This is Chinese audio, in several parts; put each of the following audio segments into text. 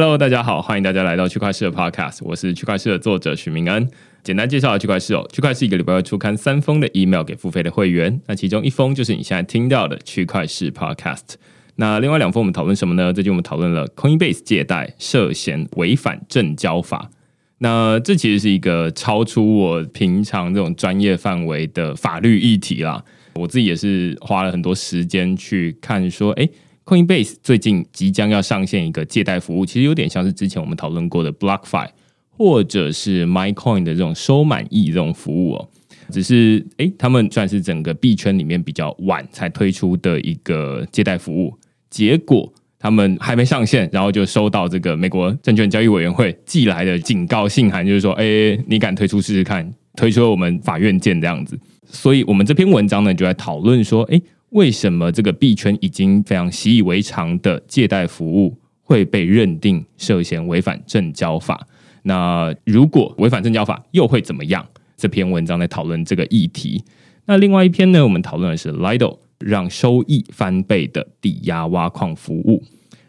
Hello，大家好，欢迎大家来到区块市的 Podcast，我是区块市的作者许明恩。简单介绍下区块市哦，区块市一个礼拜会出刊三封的 email 给付费的会员，那其中一封就是你现在听到的区块市 Podcast。那另外两封我们讨论什么呢？最近我们讨论了 Coinbase 借贷涉嫌违反证交法。那这其实是一个超出我平常这种专业范围的法律议题啦。我自己也是花了很多时间去看，说，哎。Coinbase 最近即将要上线一个借贷服务，其实有点像是之前我们讨论过的 BlockFi 或者是 MyCoin 的这种收满意这种服务哦。只是诶，他们算是整个币圈里面比较晚才推出的一个借贷服务，结果他们还没上线，然后就收到这个美国证券交易委员会寄来的警告信函，就是说，诶，你敢推出试试看，推出我们法院见这样子。所以我们这篇文章呢，就在讨论说，诶。为什么这个币圈已经非常习以为常的借贷服务会被认定涉嫌违反证交法？那如果违反证交法又会怎么样？这篇文章在讨论这个议题。那另外一篇呢？我们讨论的是 Lido 让收益翻倍的抵押挖矿服务。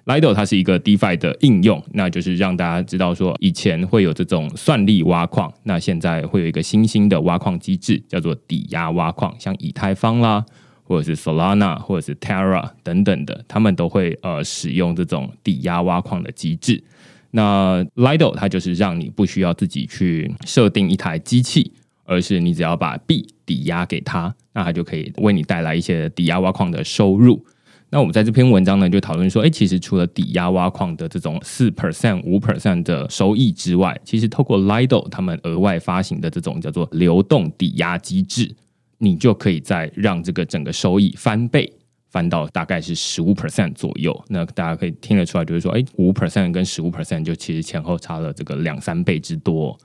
Lido 它是一个 DeFi 的应用，那就是让大家知道说，以前会有这种算力挖矿，那现在会有一个新兴的挖矿机制，叫做抵押挖矿，像以太坊啦。或者是 Solana 或者是 Terra 等等的，他们都会呃使用这种抵押挖矿的机制。那 Lido 它就是让你不需要自己去设定一台机器，而是你只要把币抵押给他，那它就可以为你带来一些抵押挖矿的收入。那我们在这篇文章呢，就讨论说，哎，其实除了抵押挖矿的这种四 percent、五 percent 的收益之外，其实透过 Lido 他们额外发行的这种叫做流动抵押机制。你就可以再让这个整个收益翻倍，翻到大概是十五 percent 左右。那大家可以听得出来，就是说，哎，五 percent 跟十五 percent 就其实前后差了这个两三倍之多。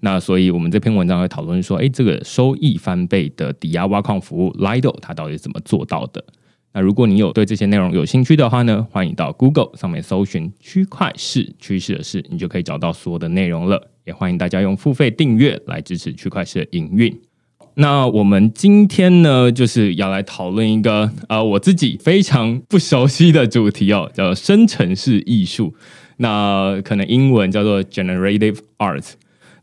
那所以我们这篇文章会讨论说，哎，这个收益翻倍的抵押挖矿服务 Lido 它到底怎么做到的？那如果你有对这些内容有兴趣的话呢，欢迎到 Google 上面搜寻“区块市趋势的事”，你就可以找到所有的内容了。也欢迎大家用付费订阅来支持区块市的营运。那我们今天呢，就是要来讨论一个呃，我自己非常不熟悉的主题哦，叫生成式艺术。那可能英文叫做 generative art。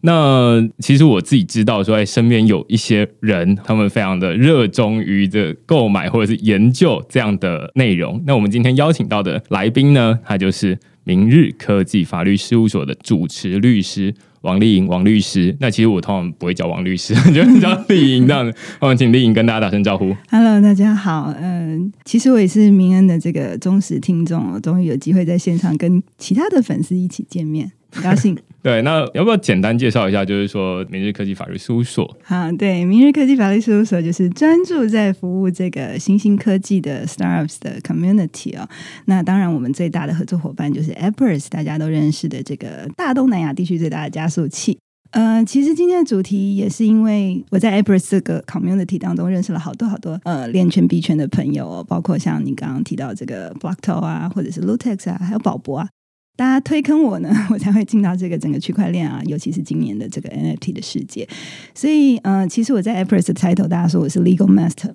那其实我自己知道说，哎，身边有一些人，他们非常的热衷于这购买或者是研究这样的内容。那我们今天邀请到的来宾呢，他就是明日科技法律事务所的主持律师。王丽颖，王律师。那其实我通常不会叫王律师，就叫丽颖这样子。我们请丽颖跟大家打声招呼。Hello，大家好。嗯，其实我也是明恩的这个忠实听众，终于有机会在现场跟其他的粉丝一起见面，很高兴。对，那要不要简单介绍一下？就是说，明日科技法律事务所。好，对，明日科技法律事务所就是专注在服务这个新兴科技的 startups 的 community 哦。那当然，我们最大的合作伙伴就是 Apples，大家都认识的这个大东南亚地区最大的加速器。呃，其实今天的主题也是因为我在 Apples 这个 community 当中认识了好多好多呃链圈币圈的朋友哦，包括像你刚刚提到这个 Blockto 啊，或者是 Lutex 啊，还有宝博啊。大家推坑我呢，我才会进到这个整个区块链啊，尤其是今年的这个 NFT 的世界。所以，呃，其实我在 Apple 的 title，大家说我是 Legal Master，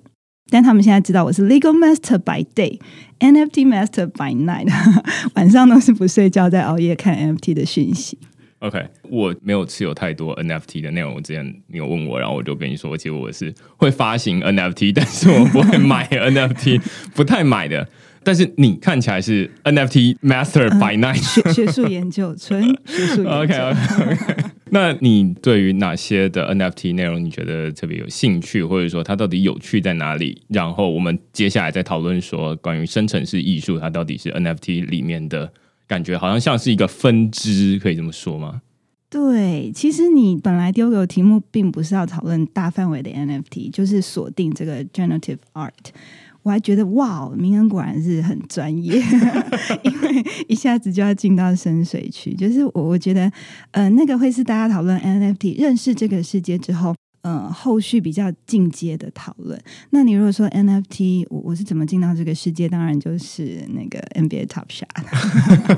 但他们现在知道我是 Legal Master by day，NFT Master by night，晚上都是不睡觉在熬夜看 NFT 的讯息。OK，我没有持有太多 NFT 的内容。我之前你有问我，然后我就跟你说，其实我是会发行 NFT，但是我不会买 NFT，不太买的。但是你看起来是 NFT Master by Night，学学术研究，纯学术研究。OK OK OK。那你对于哪些的 NFT 内容你觉得特别有兴趣，或者说它到底有趣在哪里？然后我们接下来再讨论说关于生成式艺术，它到底是 NFT 里面的感觉，好像像是一个分支，可以这么说吗？对，其实你本来丢给我题目，并不是要讨论大范围的 NFT，就是锁定这个 generative art。我还觉得哇，明恩果然是很专业，因为一下子就要进到深水区。就是我我觉得，呃，那个会是大家讨论 NFT 认识这个世界之后。呃，后续比较进阶的讨论。那你如果说 NFT，我我是怎么进到这个世界？当然就是那个 NBA Top Shot，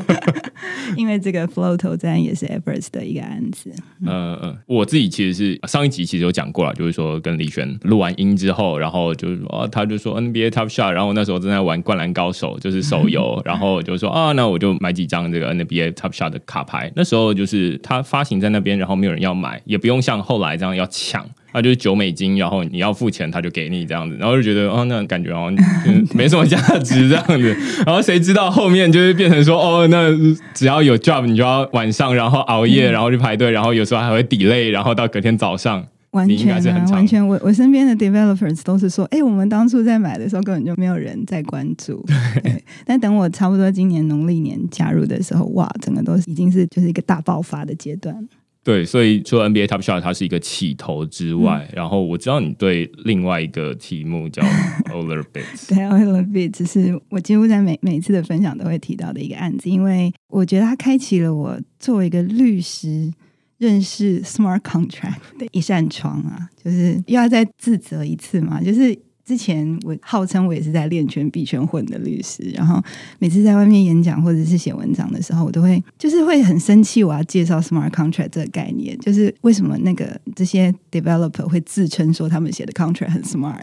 因为这个 Flow 投赞也是 Evers 的一个案子。嗯呃，我自己其实是上一集其实有讲过了，就是说跟李璇录完音之后，然后就是说他就说 NBA Top Shot，然后我那时候正在玩灌篮高手，就是手游，然后就说啊，那我就买几张这个 NBA Top Shot 的卡牌。那时候就是它发行在那边，然后没有人要买，也不用像后来这样要抢。他就是九美金，然后你要付钱，他就给你这样子，然后就觉得哦，那感觉哦 没什么价值这样子，然后谁知道后面就是变成说哦，那只要有 job 你就要晚上然后熬夜，然后去排队，然后有时候还会 delay，然后到隔天早上，完全啊，完全我我身边的 developers 都是说，哎，我们当初在买的时候根本就没有人在关注，对，但等我差不多今年农历年加入的时候，哇，整个都已经是就是一个大爆发的阶段。对，所以除了 NBA Top Shot 它是一个起头之外，然后我知道你对另外一个题目叫 Oler Bits，对 Oler Bits 是我几乎在每每次的分享都会提到的一个案子，因为我觉得它开启了我作为一个律师认识 Smart Contract 的一扇窗啊，就是又要再自责一次嘛，就是。之前我号称我也是在练拳、币圈混的律师，然后每次在外面演讲或者是写文章的时候，我都会就是会很生气。我要介绍 smart contract 这个概念，就是为什么那个这些 developer 会自称说他们写的 contract 很 smart，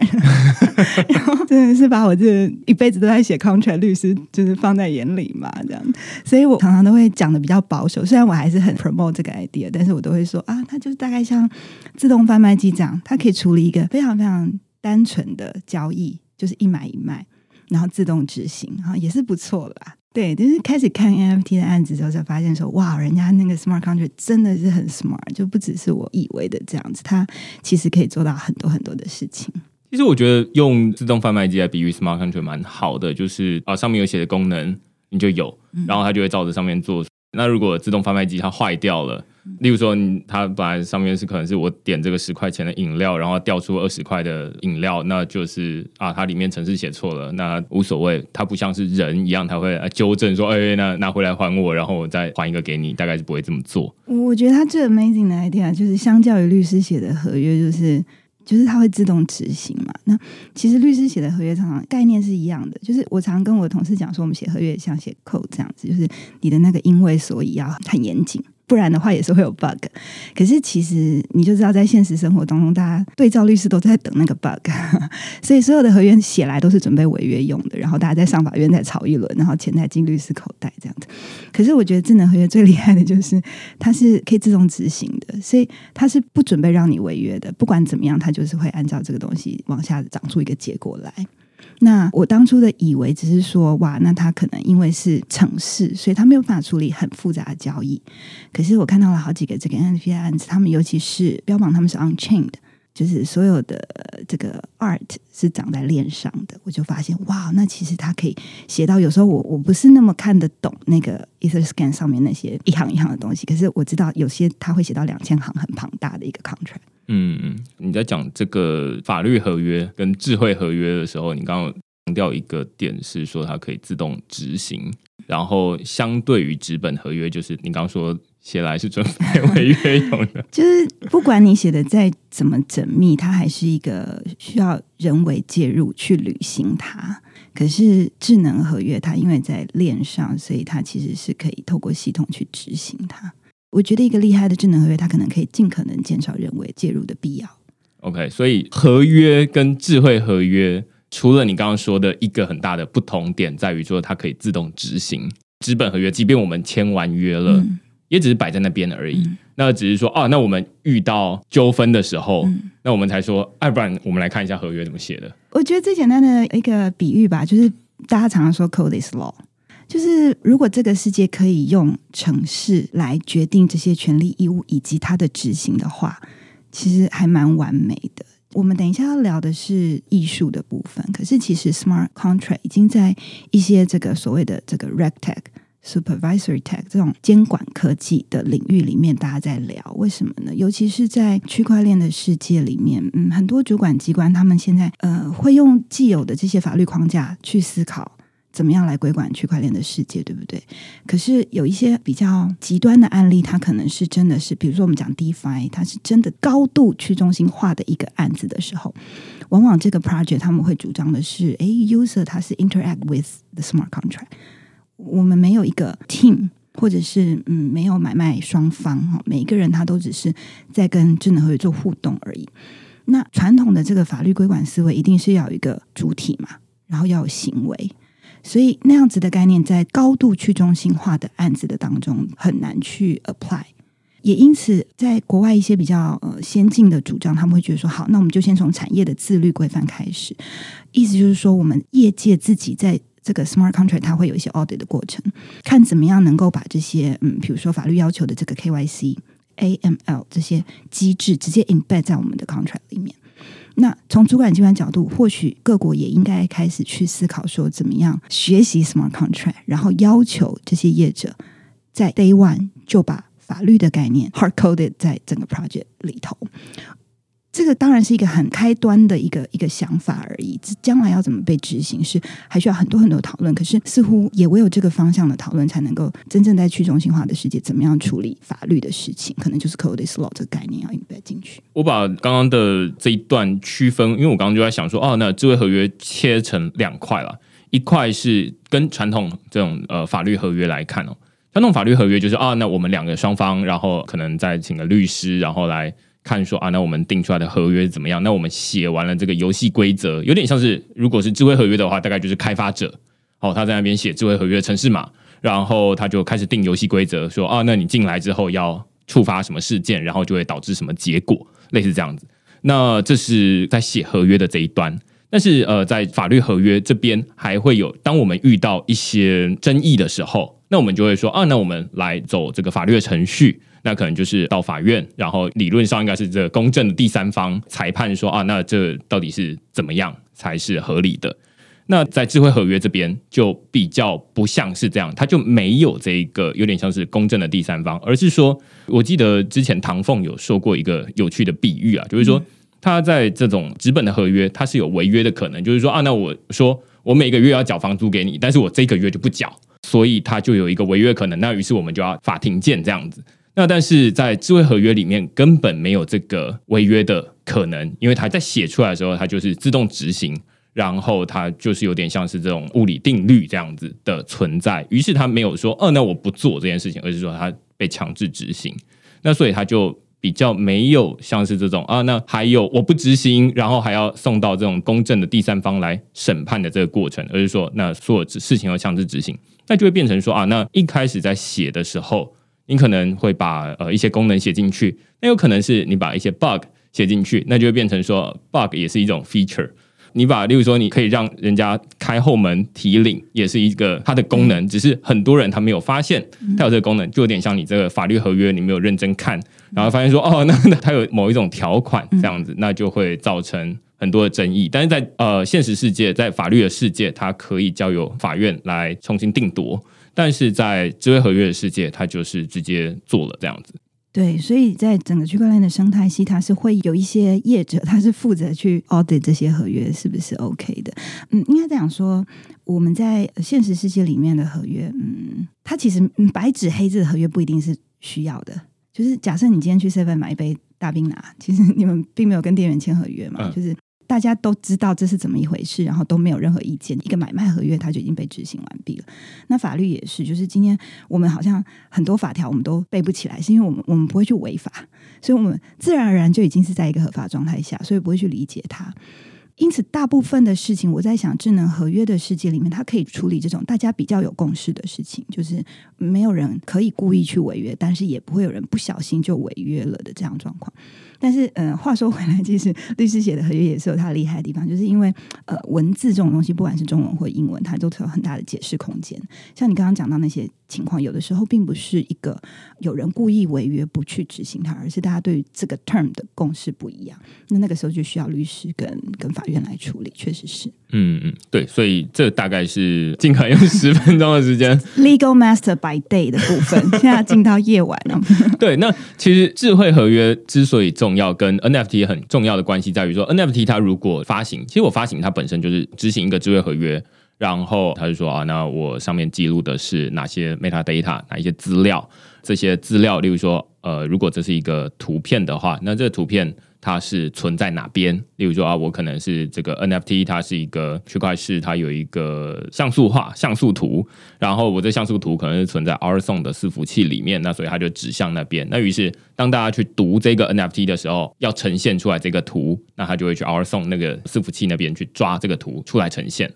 然后真的是把我这一辈子都在写 contract 律师就是放在眼里嘛，这样。所以我常常都会讲的比较保守，虽然我还是很 promote 这个 idea，但是我都会说啊，它就是大概像自动贩卖机这样，它可以处理一个非常非常。单纯的交易就是一买一卖，然后自动执行，哈，也是不错啦。对，就是开始看 NFT 的案子之后，才发现说，哇，人家那个 smart contract 真的是很 smart，就不只是我以为的这样子，它其实可以做到很多很多的事情。其实我觉得用自动贩卖机来比喻 smart contract 蛮好的，就是啊，上面有写的功能你就有，然后它就会照着上面做。那如果自动贩卖机它坏掉了，例如说它本来上面是可能是我点这个十块钱的饮料，然后掉出二十块的饮料，那就是啊，它里面程式写错了，那无所谓，它不像是人一样，它会纠正说，哎，那拿回来还我，然后我再还一个给你，大概是不会这么做。我觉得它最 amazing 的 idea 就是相较于律师写的合约，就是就是它会自动执行嘛。那其实律师写的合约常常概念是一样的，就是我常跟我同事讲说，我们写合约像写 code 这样子，就是你的那个因为所以要很严谨。不然的话也是会有 bug，可是其实你就知道，在现实生活当中，大家对照律师都在等那个 bug，所以所有的合约写来都是准备违约用的，然后大家在上法院再吵一轮，然后钱再进律师口袋这样子。可是我觉得智能合约最厉害的就是它是可以自动执行的，所以它是不准备让你违约的，不管怎么样，它就是会按照这个东西往下长出一个结果来。那我当初的以为只是说，哇，那他可能因为是城市，所以他没有办法处理很复杂的交易。可是我看到了好几个这个 NFT 案子，他们尤其是标榜他们是 Unchained，就是所有的这个 Art 是长在链上的，我就发现，哇，那其实它可以写到有时候我我不是那么看得懂那个 EtherScan 上面那些一行一行的东西，可是我知道有些他会写到两千行很庞大的一个 Contract。嗯嗯，你在讲这个法律合约跟智慧合约的时候，你刚刚强调一个点是说它可以自动执行，然后相对于纸本合约，就是你刚刚说写来是准备 违约用的，就是不管你写的再怎么缜密，它还是一个需要人为介入去履行它。可是智能合约它因为在链上，所以它其实是可以透过系统去执行它。我觉得一个厉害的智能合约，它可能可以尽可能减少人为介入的必要。OK，所以合约跟智慧合约，除了你刚刚说的一个很大的不同点，在于说它可以自动执行。纸本合约，即便我们签完约了，也只是摆在那边而已。那只是说，哦，那我们遇到纠纷的时候，那我们才说，要不然我们来看一下合约怎么写的。我觉得最简单的一个比喻吧，就是大家常常说 “code is law”。就是如果这个世界可以用城市来决定这些权利义务以及它的执行的话，其实还蛮完美的。我们等一下要聊的是艺术的部分，可是其实 smart contract 已经在一些这个所谓的这个 regtech、supervisory tech 这种监管科技的领域里面，大家在聊为什么呢？尤其是在区块链的世界里面，嗯，很多主管机关他们现在呃会用既有的这些法律框架去思考。怎么样来规管区块链的世界，对不对？可是有一些比较极端的案例，它可能是真的是，比如说我们讲 DeFi，它是真的高度去中心化的一个案子的时候，往往这个 project 他们会主张的是，诶 u s e r 他是 interact with the smart contract，我们没有一个 team，或者是嗯，没有买卖双方哈，每一个人他都只是在跟智能合约做互动而已。那传统的这个法律规管思维，一定是要有一个主体嘛，然后要有行为。所以那样子的概念，在高度去中心化的案子的当中很难去 apply，也因此，在国外一些比较呃先进的主张，他们会觉得说，好，那我们就先从产业的自律规范开始，意思就是说，我们业界自己在这个 smart contract，它会有一些 audit 的过程，看怎么样能够把这些嗯，比如说法律要求的这个 KYC、AML 这些机制直接 embed 在我们的 contract 里面。那从主管机关角度，或许各国也应该开始去思考说，怎么样学习 smart contract，然后要求这些业者在 day one 就把法律的概念 hard coded 在整个 project 里头。这个当然是一个很开端的一个一个想法而已，这将来要怎么被执行是还需要很多很多讨论。可是似乎也唯有这个方向的讨论，才能够真正在去中心化的世界，怎么样处理法律的事情，可能就是 code is law 这个概念要 embed 进去。我把刚刚的这一段区分，因为我刚刚就在想说，哦，那智慧合约切成两块了，一块是跟传统这种呃法律合约来看哦，传统法律合约就是啊，那我们两个双方，然后可能再请个律师，然后来。看说啊，那我们定出来的合约怎么样？那我们写完了这个游戏规则，有点像是如果是智慧合约的话，大概就是开发者哦，他在那边写智慧合约的程式码，然后他就开始定游戏规则，说啊，那你进来之后要触发什么事件，然后就会导致什么结果，类似这样子。那这是在写合约的这一端，但是呃，在法律合约这边还会有，当我们遇到一些争议的时候，那我们就会说啊，那我们来走这个法律的程序。那可能就是到法院，然后理论上应该是这公正的第三方裁判说啊，那这到底是怎么样才是合理的？那在智慧合约这边就比较不像是这样，它就没有这一个有点像是公正的第三方，而是说，我记得之前唐凤有说过一个有趣的比喻啊，就是说他在这种纸本的合约，它是有违约的可能，就是说啊，那我说我每个月要缴房租给你，但是我这个月就不缴，所以他就有一个违约可能，那于是我们就要法庭见这样子。那但是在智慧合约里面根本没有这个违约的可能，因为它在写出来的时候，它就是自动执行，然后它就是有点像是这种物理定律这样子的存在。于是它没有说，哦，那我不做这件事情，而是说它被强制执行。那所以它就比较没有像是这种啊，那还有我不执行，然后还要送到这种公正的第三方来审判的这个过程，而是说，那所有事情要强制执行，那就会变成说啊，那一开始在写的时候。你可能会把呃一些功能写进去，那有可能是你把一些 bug 写进去，那就会变成说 bug 也是一种 feature。你把，例如说你可以让人家开后门提领，也是一个它的功能，只是很多人他没有发现它有这个功能，就有点像你这个法律合约你没有认真看，然后发现说哦，那它有某一种条款这样子，那就会造成很多的争议。但是在呃现实世界，在法律的世界，它可以交由法院来重新定夺。但是在智慧合约的世界，它就是直接做了这样子。对，所以在整个区块链的生态系，它是会有一些业者，他是负责去 audit 这些合约是不是 OK 的。嗯，应该这样说，我们在现实世界里面的合约，嗯，它其实白纸黑字的合约不一定是需要的。就是假设你今天去 seven 买一杯大冰拿，其实你们并没有跟店员签合约嘛，就是。大家都知道这是怎么一回事，然后都没有任何意见。一个买卖合约，它就已经被执行完毕了。那法律也是，就是今天我们好像很多法条我们都背不起来，是因为我们我们不会去违法，所以我们自然而然就已经是在一个合法状态下，所以不会去理解它。因此，大部分的事情，我在想，智能合约的世界里面，它可以处理这种大家比较有共识的事情，就是没有人可以故意去违约，但是也不会有人不小心就违约了的这样状况。但是，嗯，话说回来，其实律师写的合约也是有它厉害的地方，就是因为呃，文字这种东西，不管是中文或英文，它都有很大的解释空间。像你刚刚讲到那些情况，有的时候并不是一个有人故意违约不去执行它，而是大家对于这个 term 的共识不一样。那那个时候就需要律师跟跟法院来处理，确实是。嗯嗯，对，所以这大概是尽可能用十分钟的时间。Legal Master by Day 的部分，现在进到夜晚了。对，那其实智慧合约之所以重重要，跟 NFT 很重要的关系在于说，NFT 它如果发行，其实我发行它本身就是执行一个智慧合约，然后他就说啊，那我上面记录的是哪些 metadata，哪一些资料，这些资料，例如说，呃，如果这是一个图片的话，那这个图片。它是存在哪边？例如说啊，我可能是这个 NFT，它是一个区块式，它有一个像素化像素图，然后我这像素图可能是存在 r s o n 的伺服器里面，那所以它就指向那边。那于是当大家去读这个 NFT 的时候，要呈现出来这个图，那它就会去 r s o n 那个伺服器那边去抓这个图出来呈现。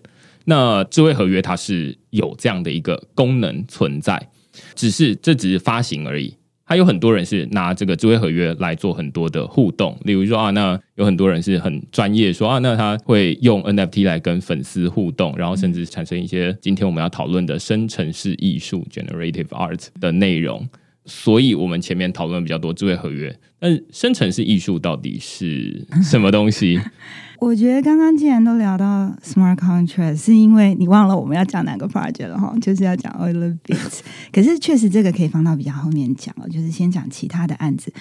那智慧合约它是有这样的一个功能存在，只是这只是发行而已。还有很多人是拿这个智慧合约来做很多的互动，例如说啊，那有很多人是很专业，说啊，那他会用 NFT 来跟粉丝互动，然后甚至产生一些今天我们要讨论的生成式艺术 （generative art） 的内容。所以我们前面讨论比较多智慧合约，但生成式艺术到底是什么东西？我觉得刚刚既然都聊到 smart contract，是因为你忘了我们要讲哪个 project 了哈，就是要讲 oil bits。可是确实这个可以放到比较后面讲哦，就是先讲其他的案子，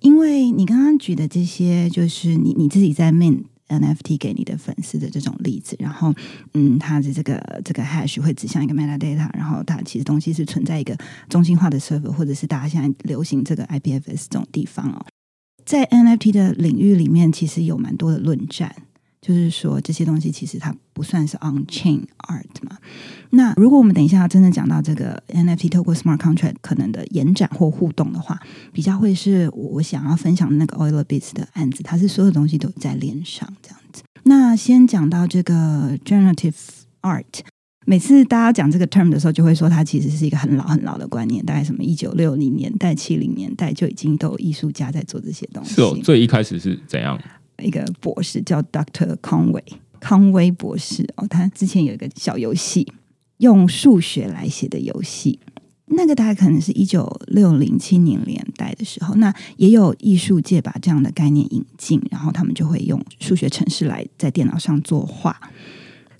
因为你刚刚举的这些，就是你你自己在 min NFT 给你的粉丝的这种例子，然后嗯，它的这个这个 hash 会指向一个 metadata，然后它其实东西是存在一个中心化的 server，或者是大家现在流行这个 IPFS 这种地方哦。在 NFT 的领域里面，其实有蛮多的论战，就是说这些东西其实它不算是 on chain art 嘛。那如果我们等一下真的讲到这个 NFT 透过 smart contract 可能的延展或互动的话，比较会是我想要分享的那个 Oiler Bits 的案子，它是所有东西都在链上这样子。那先讲到这个 generative art。每次大家讲这个 term 的时候，就会说它其实是一个很老很老的观念，大概什么一九六零年代、七零年代就已经都有艺术家在做这些东西。是哦，最一开始是怎样？一个博士叫 Doctor Conway 康威博士哦，他之前有一个小游戏，用数学来写的游戏，那个大概可能是一九六零七零年代的时候，那也有艺术界把这样的概念引进，然后他们就会用数学程式来在电脑上作画。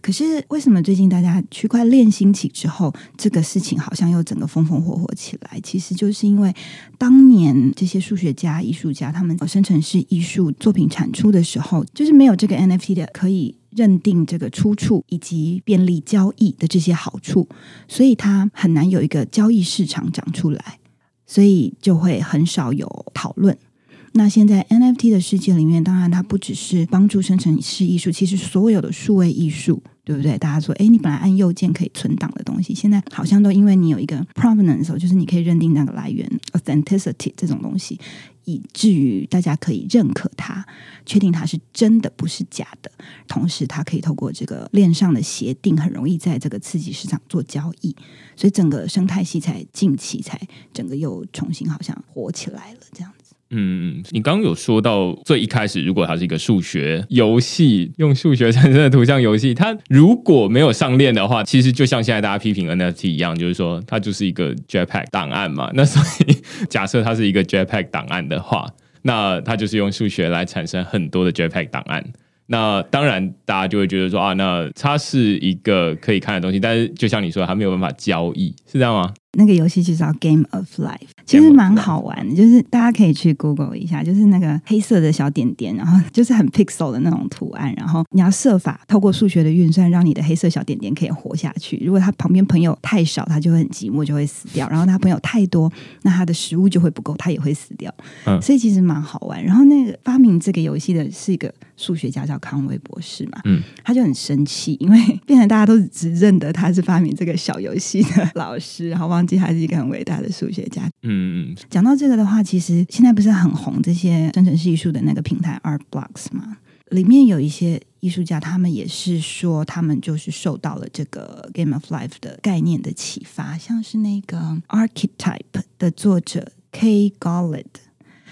可是为什么最近大家区块链兴起之后，这个事情好像又整个风风火火起来？其实就是因为当年这些数学家、艺术家他们生成式艺术作品产出的时候，就是没有这个 NFT 的可以认定这个出处以及便利交易的这些好处，所以它很难有一个交易市场长出来，所以就会很少有讨论。那现在 NFT 的世界里面，当然它不只是帮助生成式艺术，其实所有的数位艺术。对不对？大家说，哎，你本来按右键可以存档的东西，现在好像都因为你有一个 provenance，就是你可以认定那个来源 authenticity 这种东西，以至于大家可以认可它，确定它是真的，不是假的。同时，它可以透过这个链上的协定，很容易在这个刺激市场做交易，所以整个生态系才近期才整个又重新好像活起来了，这样。嗯，你刚刚有说到最一开始，如果它是一个数学游戏，用数学产生的图像游戏，它如果没有上链的话，其实就像现在大家批评 NFT 一样，就是说它就是一个 JPEG 档案嘛。那所以 假设它是一个 JPEG 档案的话，那它就是用数学来产生很多的 JPEG 档案。那当然，大家就会觉得说啊，那它是一个可以看的东西，但是就像你说，它没有办法交易，是这样吗？那个游戏就叫 Game of Life，其实蛮好玩的，就是大家可以去 Google 一下，就是那个黑色的小点点，然后就是很 pixel 的那种图案，然后你要设法透过数学的运算，让你的黑色小点点可以活下去。如果他旁边朋友太少，他就会很寂寞，就会死掉；然后他朋友太多，那他的食物就会不够，他也会死掉。嗯，所以其实蛮好玩。然后那个发明这个游戏的是一个数学家，叫康威博士嘛，嗯，他就很生气，因为变成大家都只认得他是发明这个小游戏的老师，然后忘。他是一个很伟大的数学家。嗯嗯，讲到这个的话，其实现在不是很红这些生成式艺术的那个平台 Art Blocks 吗？里面有一些艺术家，他们也是说，他们就是受到了这个 Game of Life 的概念的启发，像是那个 Archetype 的作者 K. Golled，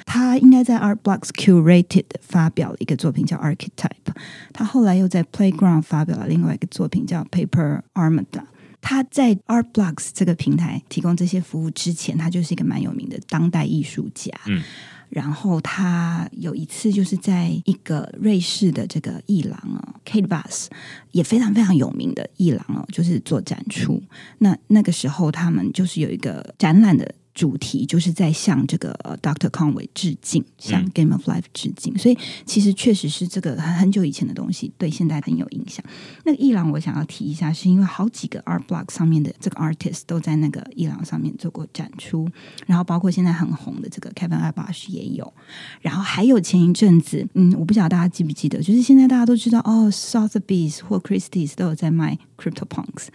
他应该在 Art Blocks Curated 发表了一个作品叫 Archetype，他后来又在 Playground 发表了另外一个作品叫 Paper Armada。他在 Art Blocks 这个平台提供这些服务之前，他就是一个蛮有名的当代艺术家。嗯。然后他有一次就是在一个瑞士的这个艺廊哦，Kate Vass 也非常非常有名的艺廊哦，就是做展出。那那个时候他们就是有一个展览的。主题就是在向这个 Doctor Conway 致敬，向 Game of Life 致敬，所以其实确实是这个很久以前的东西，对现在很有影响。那个伊朗我想要提一下，是因为好几个 Art Block 上面的这个 artist 都在那个伊朗上面做过展出，然后包括现在很红的这个 Kevin a b a s h 也有，然后还有前一阵子，嗯，我不晓得大家记不记得，就是现在大家都知道哦，Sotheby's 或 Christie's 都有在卖 Crypto Punks，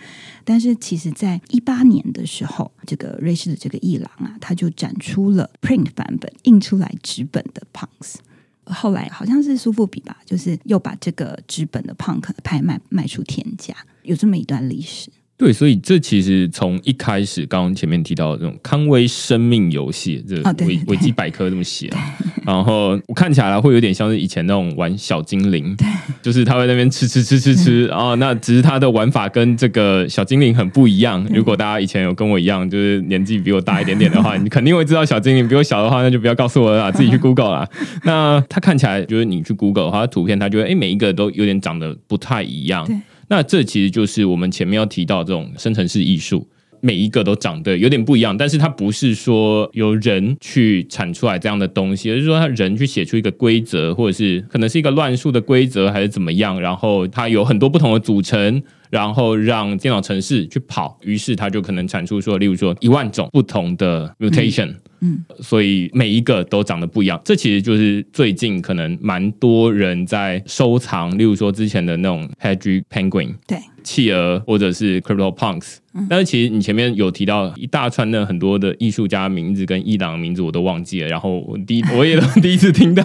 但是其实在一八年的时候，这个瑞士的这个伊朗。啊，他就展出了 print 版本印出来纸本的 punks，后来好像是苏富比吧，就是又把这个纸本的 punk 拍卖卖出天价，有这么一段历史。对，所以这其实从一开始，刚刚前面提到的这种康威生命游戏，这维维基百科这么写，然后我看起来会有点像是以前那种玩小精灵，就是他会那边吃吃吃吃吃，哦，那只是他的玩法跟这个小精灵很不一样。如果大家以前有跟我一样，就是年纪比我大一点点的话，你肯定会知道小精灵。比我小的话，那就不要告诉我了，自己去 Google 啦。那他看起来就是你去 Google 的话，图片他觉得哎，每一个都有点长得不太一样。那这其实就是我们前面要提到这种生成式艺术，每一个都长得有点不一样，但是它不是说由人去产出来这样的东西，而是说他人去写出一个规则，或者是可能是一个乱数的规则，还是怎么样，然后它有很多不同的组成。然后让电脑程式去跑，于是它就可能产出说，例如说一万种不同的 mutation，嗯，所以每一个都长得不一样。这其实就是最近可能蛮多人在收藏，例如说之前的那种 Hedge Penguin，对，企鹅或者是 Crypto Punks，但是其实你前面有提到一大串的很多的艺术家名字跟伊朗名字我都忘记了，然后我第我也 第一次听到。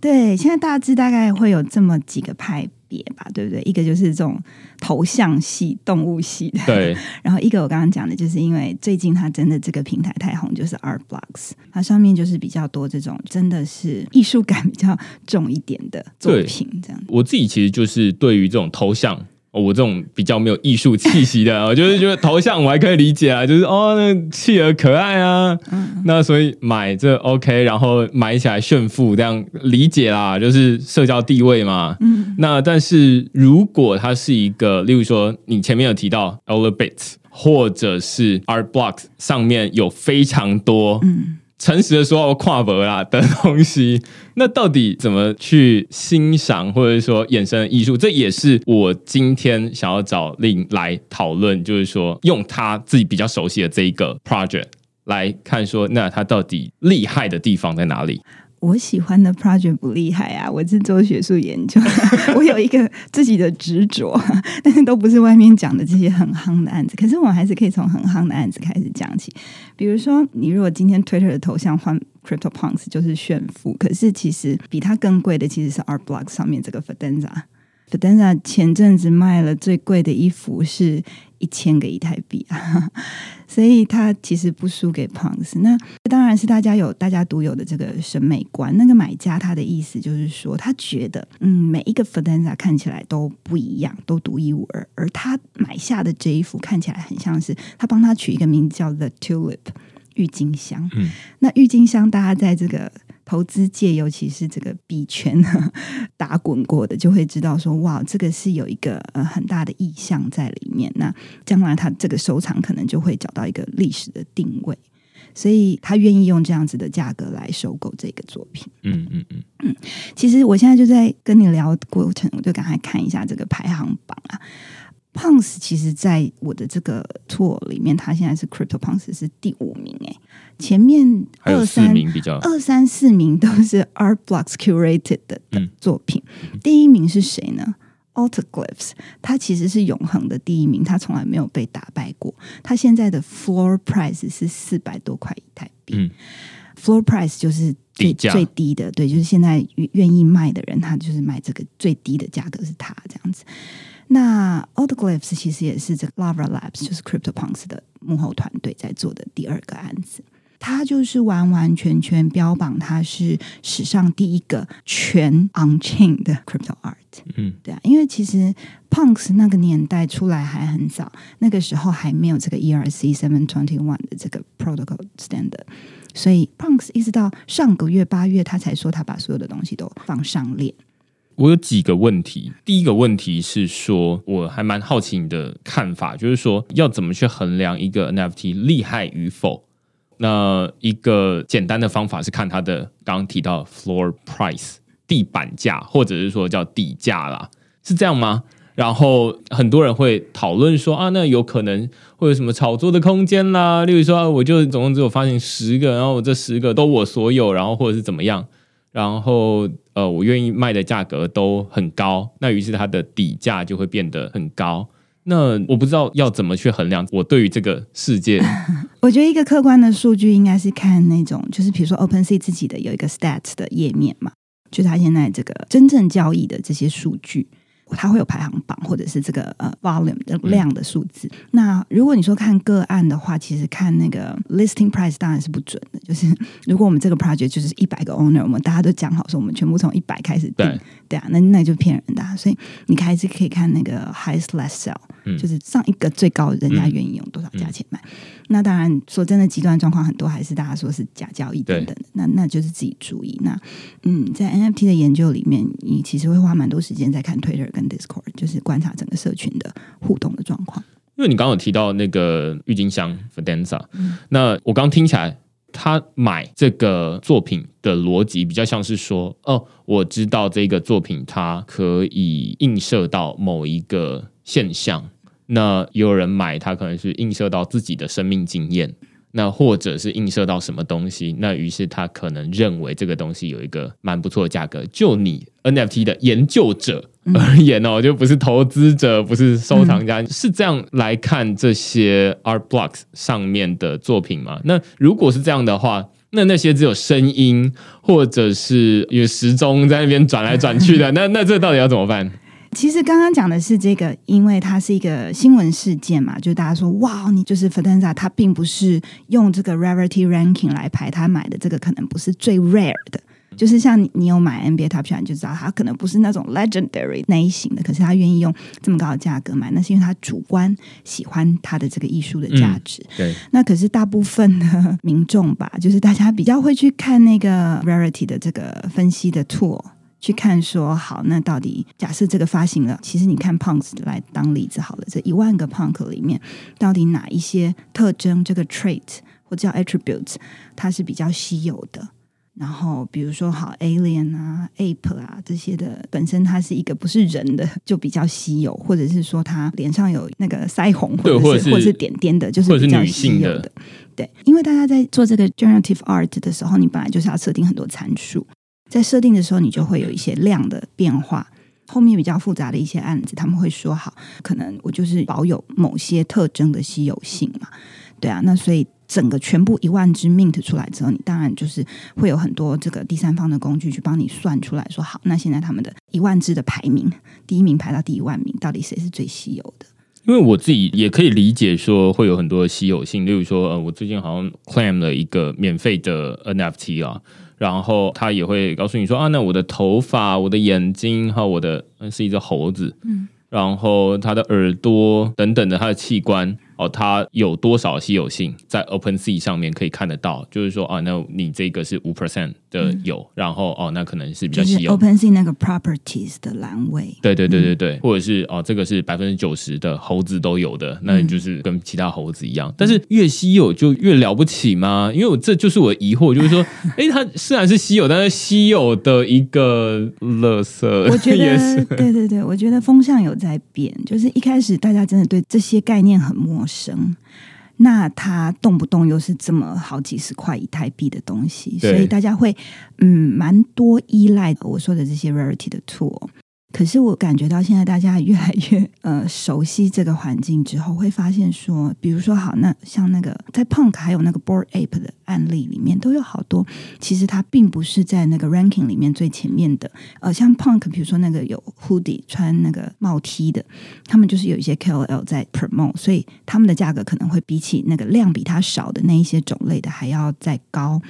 对，现在大致大概会有这么几个派。吧，对不对？一个就是这种头像系、动物系的，对。然后一个我刚刚讲的，就是因为最近它真的这个平台太红，就是 Art Blocks，它上面就是比较多这种真的是艺术感比较重一点的作品。这样，我自己其实就是对于这种头像。我这种比较没有艺术气息的，我 就是觉得头像我还可以理解啊，就是哦，那企鹅可爱啊，那所以买这 OK，然后买起来炫富这样理解啦，就是社交地位嘛。嗯，那但是如果它是一个，例如说你前面有提到 Elevate 或者是 Art Blocks 上面有非常多，嗯。诚实的说，跨博啦的东西，那到底怎么去欣赏，或者说衍生艺术？这也是我今天想要找令来讨论，就是说用他自己比较熟悉的这一个 project 来看，说那他到底厉害的地方在哪里？我喜欢的 project 不厉害啊，我是做学术研究，我有一个自己的执着，但是都不是外面讲的这些很夯的案子。可是我还是可以从很夯的案子开始讲起，比如说，你如果今天 Twitter 的头像换 Crypto Punks 就是炫富，可是其实比它更贵的其实是 Art Block 上面这个 Fidenza。Fidenza 前阵子卖了最贵的衣服是一千个以太币啊。所以它其实不输给 Punks，那当然是大家有大家独有的这个审美观。那个买家他的意思就是说，他觉得嗯，每一个 f a d e n z a 看起来都不一样，都独一无二。而他买下的这一幅看起来很像是他帮他取一个名字叫 The Tulip 郁金香。嗯，那郁金香大家在这个。投资界，尤其是这个币圈 打滚过的，就会知道说，哇，这个是有一个呃很大的意向在里面。那将来他这个收藏可能就会找到一个历史的定位，所以他愿意用这样子的价格来收购这个作品。嗯嗯嗯嗯。其实我现在就在跟你聊过程，我就赶快看一下这个排行榜啊。Punks 其实在我的这个 tour 里面，他现在是 Crypto Punks 是第五名哎。前面二三名比较二三四名都是 Art Blocks curated 的作品，第一名是谁呢？Autoglyphs，它其实是永恒的第一名，它从来没有被打败过。它现在的 floor price 是四百多块以太币。Floor price 就是最最低的，对，就是现在愿愿意卖的人，他就是卖这个最低的价格是他这样子。那 Autoglyphs 其实也是这个 Lava Labs，就是 CryptoPunks 的幕后团队在做的第二个案子。它就是完完全全标榜它是史上第一个全 on chain 的 crypto art。嗯，对啊，因为其实 Punks 那个年代出来还很早，那个时候还没有这个 ERC seven twenty one 的这个 protocol standard，所以 Punks 一直到上个月八月，他才说他把所有的东西都放上链。我有几个问题。第一个问题是说，我还蛮好奇你的看法，就是说要怎么去衡量一个 NFT 厉害与否？那一个简单的方法是看它的刚刚提到 floor price 地板价，或者是说叫底价啦，是这样吗？然后很多人会讨论说啊，那有可能会有什么炒作的空间啦，例如说、啊我就总共只有发行十个，然后我这十个都我所有，然后或者是怎么样，然后呃，我愿意卖的价格都很高，那于是它的底价就会变得很高。那我不知道要怎么去衡量我对于这个世界，我觉得一个客观的数据应该是看那种，就是比如说 OpenSea 自己的有一个 Stats 的页面嘛，就它现在这个真正交易的这些数据。它会有排行榜，或者是这个呃 volume 的量的数字。那如果你说看个案的话，其实看那个 listing price 当然是不准的。就是 如果我们这个 project 就是一百个 owner，我们大家都讲好说我们全部从一百开始定，对对啊，那那就骗人的啊、所以你还是可以看那个 highest last sell，、嗯就是上一个最高人家愿意用多少价钱买。那当然，说真的，极端状况很多，还是大家说是假交易等等的，那那就是自己注意。那嗯，在 NFT 的研究里面，你其实会花蛮多时间在看 Twitter 跟 Discord，就是观察整个社群的互动的状况。因为你刚刚有提到那个郁金香 Fidenza，、那我刚听起来，他买这个作品的逻辑比较像是说，哦，我知道这个作品它可以映射到某一个现象，那也有人买它可能是映射到自己的生命经验。那或者是映射到什么东西，那于是他可能认为这个东西有一个蛮不错的价格。就你 NFT 的研究者而言哦，就不是投资者，不是收藏家，是这样来看这些 Art Blocks 上面的作品吗？那如果是这样的话，那那些只有声音或者是有时钟在那边转来转去的，那那这到底要怎么办？其实刚刚讲的是这个，因为它是一个新闻事件嘛，就大家说哇，你就是 Fidenza，它并不是用这个 rarity ranking 来排，他买的这个可能不是最 rare 的。就是像你，你有买 NBA Top Shot，你就知道它可能不是那种 legendary 那一型的，可是他愿意用这么高的价格买，那是因为他主观喜欢他的这个艺术的价值。对，那可是大部分的民众吧，就是大家比较会去看那个 rarity 的这个分析的 tool，去看说好，那到底假设这个发行了，其实你看 punks 来当例子好了，这一万个 punk 里面，到底哪一些特征这个 trait 或叫 attributes 它是比较稀有的？然后比如说好 alien 啊、ape 啊这些的，本身它是一个不是人的，就比较稀有，或者是说它脸上有那个腮红，或者对或者是或者是点点的，就是比较稀有的。对，因为大家在做这个 generative art 的时候，你本来就是要设定很多参数，在设定的时候，你就会有一些量的变化。后面比较复杂的一些案子，他们会说好，可能我就是保有某些特征的稀有性嘛，对啊，那所以整个全部一万只 mint 出来之后，你当然就是会有很多这个第三方的工具去帮你算出来说，好，那现在他们的一万只的排名，第一名排到第一万名，到底谁是最稀有的？因为我自己也可以理解说会有很多的稀有性，例如说，呃，我最近好像 claim 了一个免费的 NFT 啊，然后他也会告诉你说啊，那我的头发、我的眼睛还有我的呃是一只猴子，嗯，然后他的耳朵等等的他的器官哦，它有多少稀有性，在 OpenSea 上面可以看得到，就是说啊，那你这个是五 percent 的有，然后哦，那可能是比较稀有。OpenSea 那个 properties 的栏位，对对对对对，或者是哦，这个是百分之九十的猴子都有的，那你就是跟其他猴子一样。但是越稀有就越了不起吗？因为我这就是我的疑惑，就是说，哎，它虽然是稀有，但是稀有的一个乐色，我觉也是得，对对对，我觉得风向有在变，就是一开始大家真的对这些概念很陌生，那它动不动又是这么好几十块以太币的东西，所以大家会嗯蛮多依赖我说的这些 rarity 的 tool。可是我感觉到现在大家越来越呃熟悉这个环境之后，会发现说，比如说好，那像那个在 Punk 还有那个 Board Ape 的案例里面，都有好多其实它并不是在那个 ranking 里面最前面的。呃，像 Punk，比如说那个有 Hoodie 穿那个帽 T 的，他们就是有一些 KOL 在 promote，所以他们的价格可能会比起那个量比它少的那一些种类的还要再高。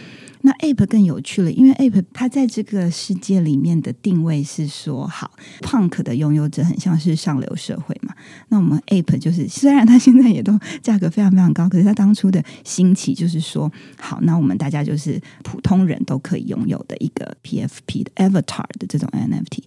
那 Ape 更有趣了，因为 Ape 它在这个世界里面的定位是说，好，Punk 的拥有者很像是上流社会嘛。那我们 Ape 就是虽然它现在也都价格非常非常高，可是它当初的兴起就是说，好，那我们大家就是普通人都可以拥有的一个 PFP 的 Avatar 的这种 NFT。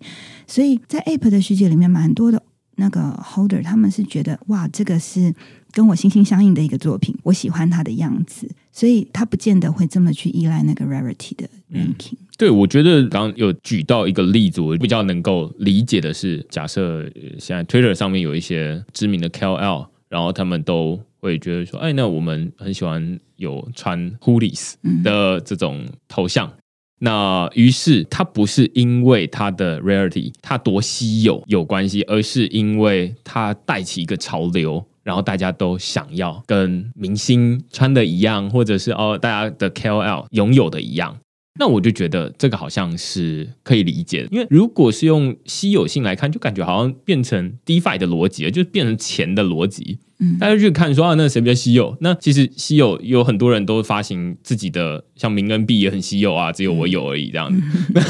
所以在 Ape 的世界里面，蛮多的那个 Holder 他们是觉得，哇，这个是跟我心心相印的一个作品，我喜欢它的样子。所以他不见得会这么去依赖那个 rarity 的 ranking。对，我觉得刚刚有举到一个例子，我比较能够理解的是，假设现在 Twitter 上面有一些知名的 KOL，然后他们都会觉得说，哎，那我们很喜欢有穿 hoodies 的这种头像。那于是它不是因为它的 rarity 它多稀有有关系，而是因为它带起一个潮流。然后大家都想要跟明星穿的一样，或者是哦，大家的 KOL 拥有的一样，那我就觉得这个好像是可以理解的。因为如果是用稀有性来看，就感觉好像变成 DeFi 的逻辑了，就变成钱的逻辑。嗯，大家去看说啊，那谁比较稀有？那其实稀有有很多人都发行自己的，像名恩币也很稀有啊，只有我有而已这样子。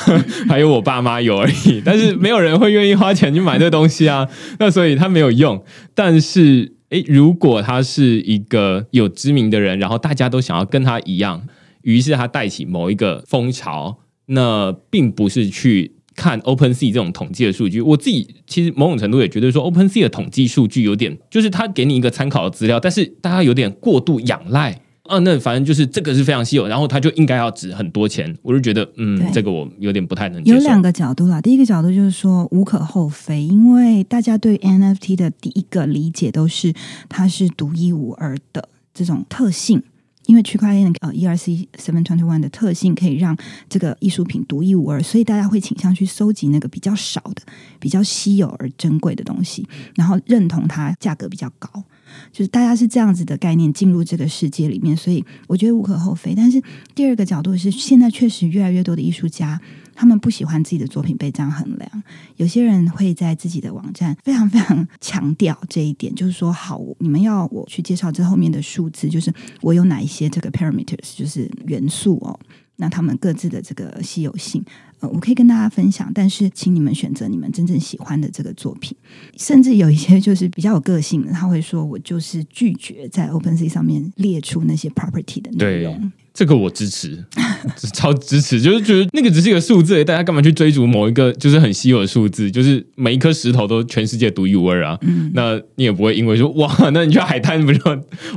还有我爸妈有而已，但是没有人会愿意花钱去买这东西啊。那所以它没有用，但是。诶，如果他是一个有知名的人，然后大家都想要跟他一样，于是他带起某一个风潮，那并不是去看 Open Sea 这种统计的数据。我自己其实某种程度也觉得说，Open Sea 的统计数据有点，就是他给你一个参考的资料，但是大家有点过度仰赖。啊，那反正就是这个是非常稀有，然后它就应该要值很多钱。我就觉得，嗯，这个我有点不太能接受。有两个角度啦，第一个角度就是说无可厚非，因为大家对 NFT 的第一个理解都是它是独一无二的这种特性，因为区块链呃 ERC seven twenty one 的特性可以让这个艺术品独一无二，所以大家会倾向去搜集那个比较少的、比较稀有而珍贵的东西，然后认同它价格比较高。就是大家是这样子的概念进入这个世界里面，所以我觉得无可厚非。但是第二个角度是，现在确实越来越多的艺术家，他们不喜欢自己的作品被这样衡量。有些人会在自己的网站非常非常强调这一点，就是说，好，你们要我去介绍这后面的数字，就是我有哪一些这个 parameters，就是元素哦。那他们各自的这个稀有性，呃，我可以跟大家分享，但是请你们选择你们真正喜欢的这个作品。甚至有一些就是比较有个性的，他会说我就是拒绝在 OpenSea 上面列出那些 property 的内容。这个我支持，超支持，就是觉得那个只是一个数字，大家干嘛去追逐某一个就是很稀有的数字？就是每一颗石头都全世界独一无二啊！那你也不会因为说哇，那你去海滩不就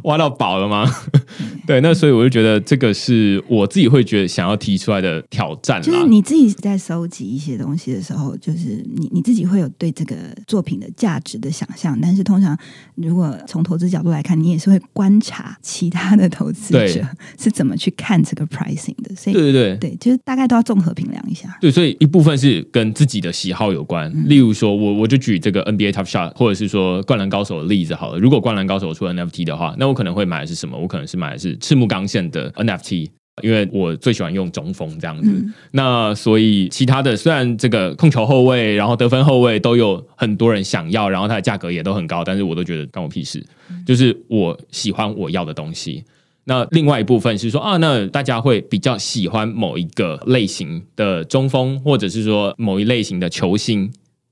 挖到宝了吗？对，那所以我就觉得这个是我自己会觉得想要提出来的挑战。就是你自己在收集一些东西的时候，就是你你自己会有对这个作品的价值的想象，但是通常如果从投资角度来看，你也是会观察其他的投资者是怎么去。看这个 pricing 的，所以对对对对，就是大概都要综合评量一下。对，所以一部分是跟自己的喜好有关。例如说，我我就举这个 NBA Top Shot 或者是说灌篮高手的例子好了。如果灌篮高手出 NFT 的话，那我可能会买的是什么？我可能是买的是赤木刚宪的 NFT，因为我最喜欢用中锋这样子。那所以其他的虽然这个控球后卫，然后得分后卫都有很多人想要，然后它的价格也都很高，但是我都觉得关我屁事。就是我喜欢我要的东西。那另外一部分是说啊，那大家会比较喜欢某一个类型的中锋，或者是说某一类型的球星。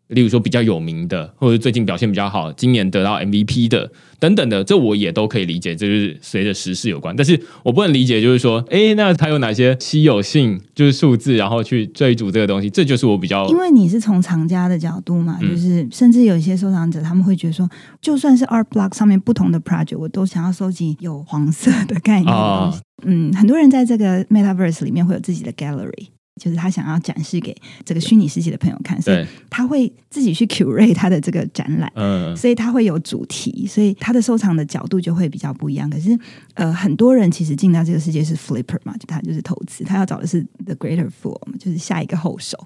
例如说比较有名的，或者最近表现比较好，今年得到 MVP 的等等的，这我也都可以理解，这就是随着时事有关。但是我不能理解，就是说，哎，那它有哪些稀有性，就是数字，然后去追逐这个东西，这就是我比较。因为你是从藏家的角度嘛，就是甚至有一些收藏者，他们会觉得说，就算是 Art Block 上面不同的 project，我都想要收集有黄色的概念的东西。嗯，很多人在这个 Metaverse 里面会有自己的 gallery。就是他想要展示给这个虚拟世界的朋友看，所以他会自己去 curate 他的这个展览，嗯，所以他会有主题，所以他的收藏的角度就会比较不一样。可是，呃，很多人其实进到这个世界是 flipper 嘛，就他就是投资，他要找的是 the greater fool，就是下一个后手。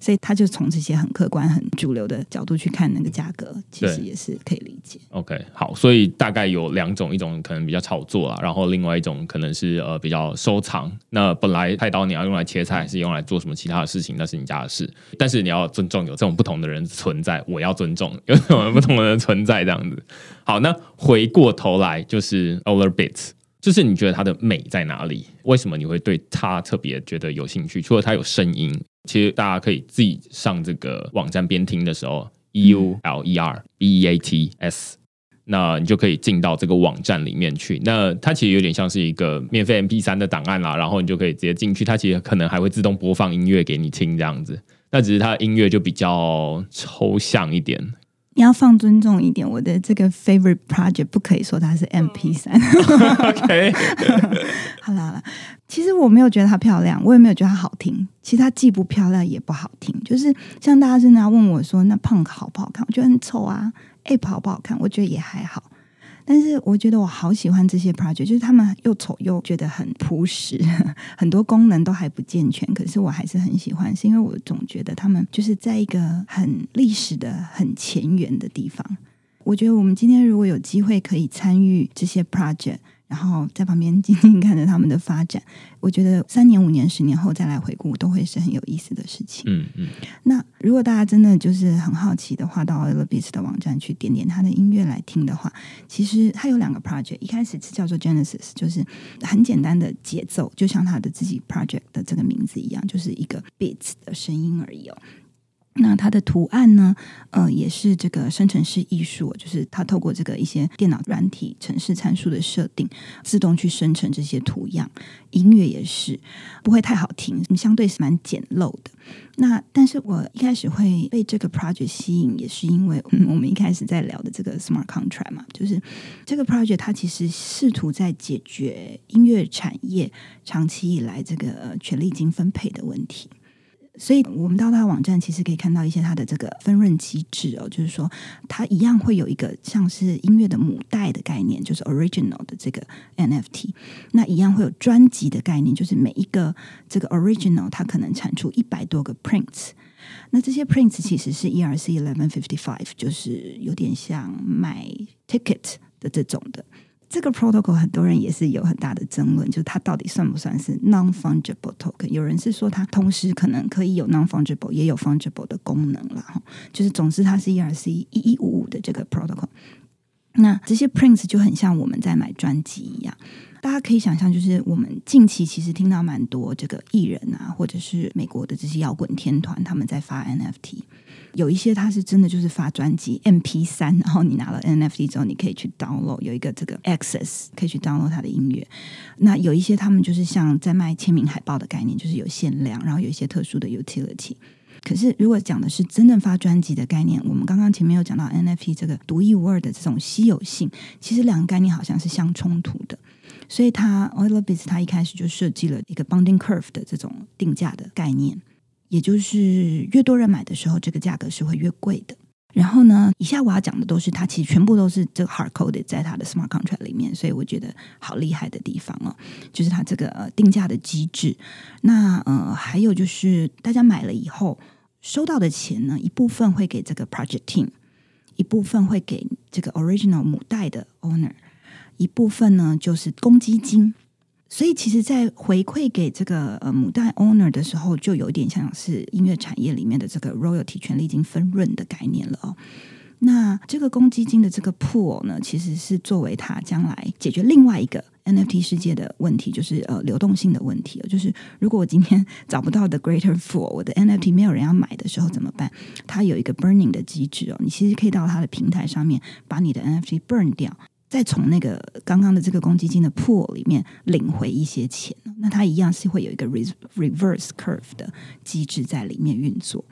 所以他就从这些很客观、很主流的角度去看那个价格，其实也是可以理解。OK，好，所以大概有两种，一种可能比较炒作啊，然后另外一种可能是呃比较收藏。那本来菜刀你要用来切菜，还是用来做什么其他的事情，那是你家的事。但是你要尊重有这种不同的人存在，我要尊重有这种不同的人存在这样子。好，那回过头来就是 Oler Bits。就是你觉得它的美在哪里？为什么你会对它特别觉得有兴趣？除了它有声音，其实大家可以自己上这个网站边听的时候，E U L E R B E A T S，那你就可以进到这个网站里面去。那它其实有点像是一个免费 MP 3的档案啦，然后你就可以直接进去。它其实可能还会自动播放音乐给你听，这样子。那只是它的音乐就比较抽象一点。你要放尊重一点，我的这个 favorite project 不可以说它是 MP 三。OK，好啦好啦，其实我没有觉得它漂亮，我也没有觉得它好听。其实它既不漂亮也不好听，就是像大家真的要问我说，那 Punk 好不好看？我觉得很丑啊。App 好不好看？我觉得也还好。但是我觉得我好喜欢这些 project，就是他们又丑又觉得很朴实，很多功能都还不健全，可是我还是很喜欢，是因为我总觉得他们就是在一个很历史的、很前沿的地方。我觉得我们今天如果有机会可以参与这些 project，然后在旁边静静看着他们的发展，我觉得三年、五年、十年后再来回顾，都会是很有意思的事情。嗯嗯，那如果大家真的就是很好奇的话，到 e l b i s 的网站去点点他的音乐来听的话，其实他有两个 project，一开始是叫做 Genesis，就是很简单的节奏，就像他的自己 project 的这个名字一样，就是一个 beats 的声音而已哦。那它的图案呢？呃，也是这个生成式艺术，就是它透过这个一些电脑软体程式参数的设定，自动去生成这些图样。音乐也是不会太好听，相对是蛮简陋的。那但是我一开始会被这个 project 吸引，也是因为、嗯、我们一开始在聊的这个 smart contract 嘛，就是这个 project 它其实试图在解决音乐产业长期以来这个权利金分配的问题。所以，我们到它的网站其实可以看到一些它的这个分润机制哦，就是说它一样会有一个像是音乐的母带的概念，就是 original 的这个 NFT。那一样会有专辑的概念，就是每一个这个 original 它可能产出一百多个 prints。那这些 prints 其实是 ERC eleven fifty five，就是有点像买 ticket 的这种的。这个 protocol 很多人也是有很大的争论，就是它到底算不算是 non fungible token？有人是说它同时可能可以有 non fungible，也有 fungible 的功能了。哈。就是总之它是 ERC 一一五五的这个 protocol。那这些 prints 就很像我们在买专辑一样，大家可以想象，就是我们近期其实听到蛮多这个艺人啊，或者是美国的这些摇滚天团，他们在发 NFT。有一些他是真的就是发专辑 MP 三，然后你拿了 NFT 之后，你可以去 download，有一个这个 access 可以去 download 他的音乐。那有一些他们就是像在卖签名海报的概念，就是有限量，然后有一些特殊的 utility。可是如果讲的是真正发专辑的概念，我们刚刚前面有讲到 NFT 这个独一无二的这种稀有性，其实两个概念好像是相冲突的。所以它 o i l b i s 它一开始就设计了一个 bounding curve 的这种定价的概念。也就是越多人买的时候，这个价格是会越贵的。然后呢，以下我要讲的都是它其实全部都是这个 hard coded 在它的 smart contract 里面，所以我觉得好厉害的地方哦，就是它这个、呃、定价的机制。那呃，还有就是大家买了以后收到的钱呢，一部分会给这个 project team，一部分会给这个 original 母带的 owner，一部分呢就是公积金。所以，其实，在回馈给这个呃母带 owner 的时候，就有点像是音乐产业里面的这个 royalty 权利金分润的概念了哦。那这个公积金的这个 pool 呢，其实是作为它将来解决另外一个 NFT 世界的问题，就是呃流动性的问题。就是如果我今天找不到的 greater fool，我的 NFT 没有人要买的时候怎么办？它有一个 burning 的机制哦，你其实可以到它的平台上面把你的 NFT burn 掉。再从那个刚刚的这个公积金的 pool 里面领回一些钱，那它一样是会有一个 reverse curve 的机制在里面运作。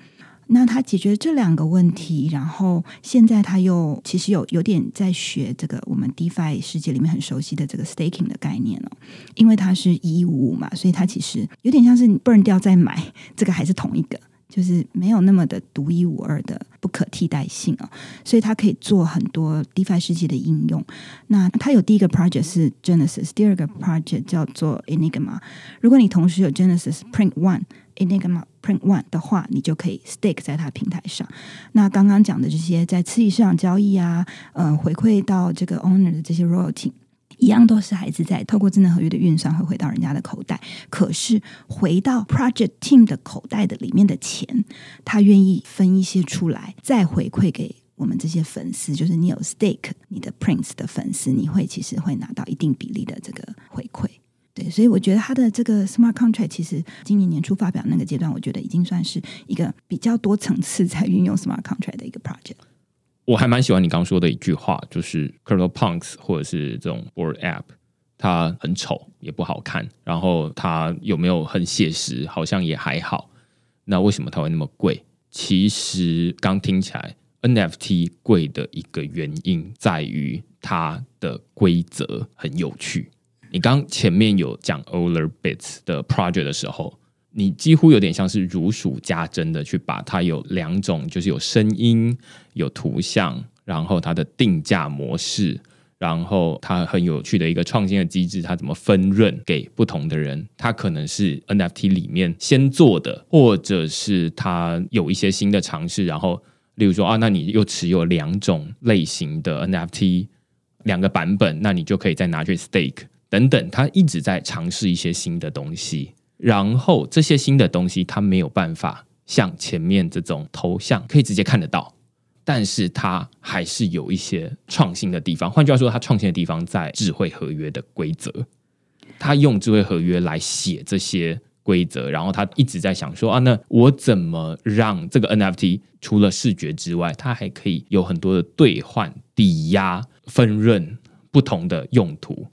那它解决这两个问题，然后现在它又其实有有点在学这个我们 DeFi 世界里面很熟悉的这个 staking 的概念哦，因为它是一五五嘛，所以它其实有点像是你 burn 掉再买，这个还是同一个。就是没有那么的独一无二的不可替代性啊，所以它可以做很多 DeFi 世界的应用。那它有第一个 project 是 Genesis，第二个 project 叫做 Enigma。如果你同时有 Genesis Print One、Enigma print one 的话，你就可以 stake 在它平台上。那刚刚讲的这些在次级市场交易啊，呃，回馈到这个 owner 的这些 royalty。一样都是孩子在透过智能合约的运算会回到人家的口袋，可是回到 project team 的口袋的里面的钱，他愿意分一些出来，再回馈给我们这些粉丝。就是你有 stake，你的 prince 的粉丝，你会其实会拿到一定比例的这个回馈。对，所以我觉得他的这个 smart contract 其实今年年初发表那个阶段，我觉得已经算是一个比较多层次在运用 smart contract 的一个 project。我还蛮喜欢你刚说的一句话，就是 Crypto Punks 或者是这种 Board App，它很丑也不好看，然后它有没有很写实，好像也还好。那为什么它会那么贵？其实刚听起来 NFT 贵的一个原因在于它的规则很有趣。你刚前面有讲 Older Bits 的 project 的时候。你几乎有点像是如数家珍的去把它有两种，就是有声音、有图像，然后它的定价模式，然后它很有趣的一个创新的机制，它怎么分润给不同的人？它可能是 NFT 里面先做的，或者是它有一些新的尝试，然后例如说啊，那你又持有两种类型的 NFT 两个版本，那你就可以再拿去 stake 等等，它一直在尝试一些新的东西。然后这些新的东西，它没有办法像前面这种头像可以直接看得到，但是它还是有一些创新的地方。换句话说，它创新的地方在智慧合约的规则。他用智慧合约来写这些规则，然后他一直在想说啊，那我怎么让这个 NFT 除了视觉之外，它还可以有很多的兑换、抵押、分润不同的用途。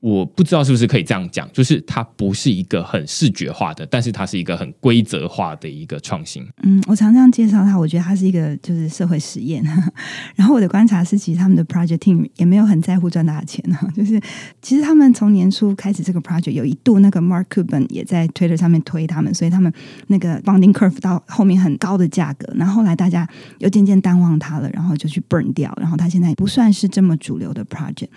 我不知道是不是可以这样讲，就是它不是一个很视觉化的，但是它是一个很规则化的一个创新。嗯，我常常介绍它，我觉得它是一个就是社会实验。然后我的观察是，其实他们的 project team 也没有很在乎赚大钱哈，就是其实他们从年初开始这个 project，有一度那个 Mark Cuban 也在 Twitter 上面推他们，所以他们那个 bonding curve 到后面很高的价格，然后后来大家又渐渐淡忘它了，然后就去 burn 掉，然后它现在不算是这么主流的 project，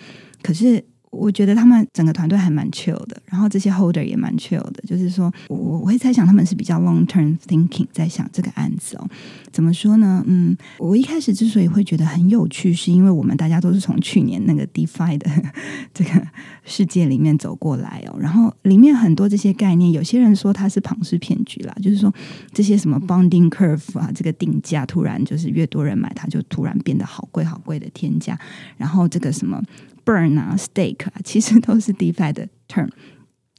可是。我觉得他们整个团队还蛮 chill 的，然后这些 holder 也蛮 chill 的，就是说，我我会猜想他们是比较 long term thinking 在想这个案子哦。怎么说呢？嗯，我一开始之所以会觉得很有趣，是因为我们大家都是从去年那个 DeFi 的这个世界里面走过来哦，然后里面很多这些概念，有些人说它是庞氏骗局啦，就是说这些什么 bonding curve 啊，这个定价突然就是越多人买，它就突然变得好贵好贵的天价，然后这个什么。burn 啊，stake 啊，其实都是 DeFi 的 term。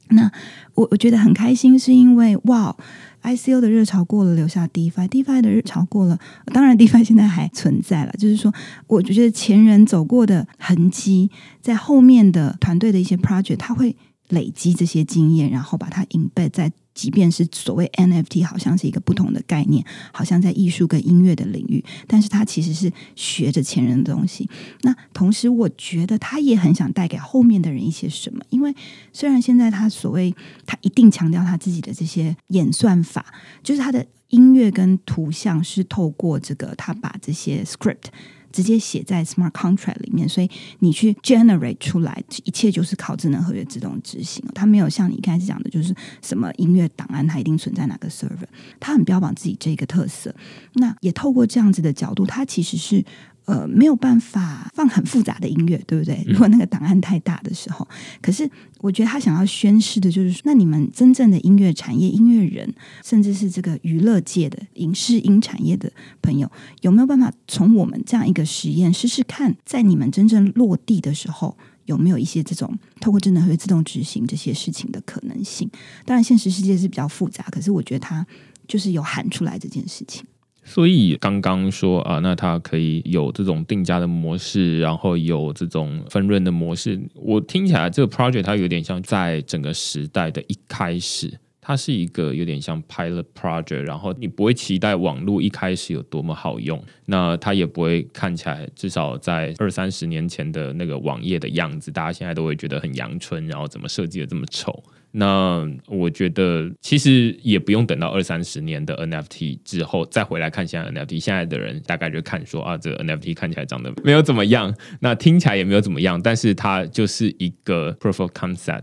那我我觉得很开心，是因为哇，ICO 的热潮过了，留下 DeFi，DeFi 的热潮过了，当然 DeFi 现在还存在了。就是说，我觉得前人走过的痕迹，在后面的团队的一些 project，它会累积这些经验，然后把它 embed 在。即便是所谓 NFT，好像是一个不同的概念，好像在艺术跟音乐的领域，但是他其实是学着前人的东西。那同时，我觉得他也很想带给后面的人一些什么，因为虽然现在他所谓他一定强调他自己的这些演算法，就是他的音乐跟图像是透过这个他把这些 script。直接写在 smart contract 里面，所以你去 generate 出来，一切就是靠智能合约自动执行。它没有像你开始讲的，就是什么音乐档案它一定存在哪个 server，它很标榜自己这个特色。那也透过这样子的角度，它其实是。呃，没有办法放很复杂的音乐，对不对？如果那个档案太大的时候，可是我觉得他想要宣示的就是，那你们真正的音乐产业、音乐人，甚至是这个娱乐界的影视音产业的朋友，有没有办法从我们这样一个实验试试看，在你们真正落地的时候，有没有一些这种透过智能会自动执行这些事情的可能性？当然，现实世界是比较复杂，可是我觉得他就是有喊出来这件事情。所以刚刚说啊，那它可以有这种定价的模式，然后有这种分润的模式。我听起来这个 project 它有点像在整个时代的一开始，它是一个有点像 pilot project。然后你不会期待网络一开始有多么好用，那它也不会看起来至少在二三十年前的那个网页的样子，大家现在都会觉得很阳春，然后怎么设计的这么丑。那我觉得其实也不用等到二三十年的 NFT 之后再回来看现在 NFT，现在的人大概就看说啊，这个 NFT 看起来长得没有怎么样，那听起来也没有怎么样，但是它就是一个 proof of concept，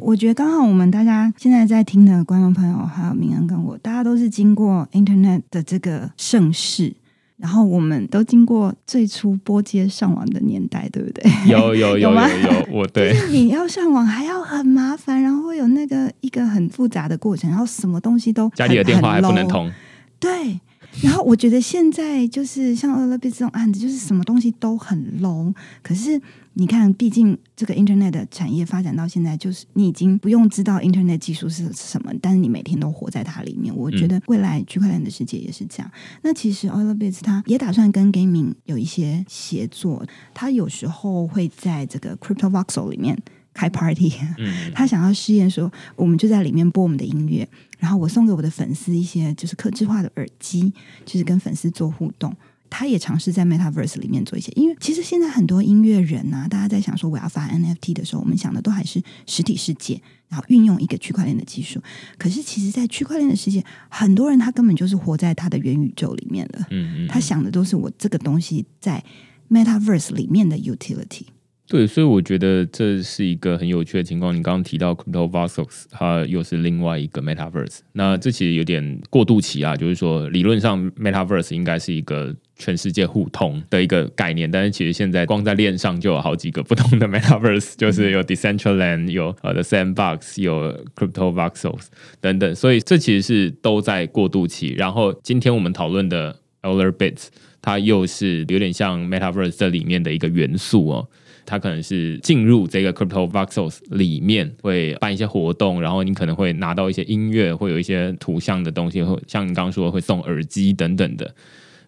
我觉得刚好我们大家现在在听的观众朋友，还有明恩跟我，大家都是经过 Internet 的这个盛世，然后我们都经过最初拨接上网的年代，对不对？有有 有有吗有，我对就是你要上网还要很麻烦，然后会有那个一个很复杂的过程，然后什么东西都家里的很电话还不能。通，对，然后我觉得现在就是像 a b i 这种案子，就是什么东西都很 low。可是你看，毕竟这个 Internet 的产业发展到现在，就是你已经不用知道 Internet 技术是什么，但是你每天都活在它里面。我觉得未来区块链的世界也是这样。那其实 o l a b i t 它也打算跟 Gaming 有一些协作，它有时候会在这个 Crypto Voxel 里面开 party。嗯，他想要试验说，我们就在里面播我们的音乐，然后我送给我的粉丝一些就是客制化的耳机，就是跟粉丝做互动。他也尝试在 Metaverse 里面做一些，因为其实现在很多音乐人啊，大家在想说我要发 NFT 的时候，我们想的都还是实体世界，然后运用一个区块链的技术。可是其实，在区块链的世界，很多人他根本就是活在他的元宇宙里面的，嗯嗯，他想的都是我这个东西在 Metaverse 里面的 utility。对，所以我觉得这是一个很有趣的情况。你刚刚提到 Crypto Voxels，它又是另外一个 Metaverse，那这其实有点过渡期啊，就是说理论上 Metaverse 应该是一个全世界互通的一个概念，但是其实现在光在链上就有好几个不同的 Metaverse，就是有 Decentraland，有呃 the Sandbox，有 Crypto Voxels 等等，所以这其实是都在过渡期。然后今天我们讨论的 Euler Bits，它又是有点像 Metaverse 这里面的一个元素哦。它可能是进入这个 Crypto Voxels 里面会办一些活动，然后你可能会拿到一些音乐，会有一些图像的东西，会像你刚刚说会送耳机等等的。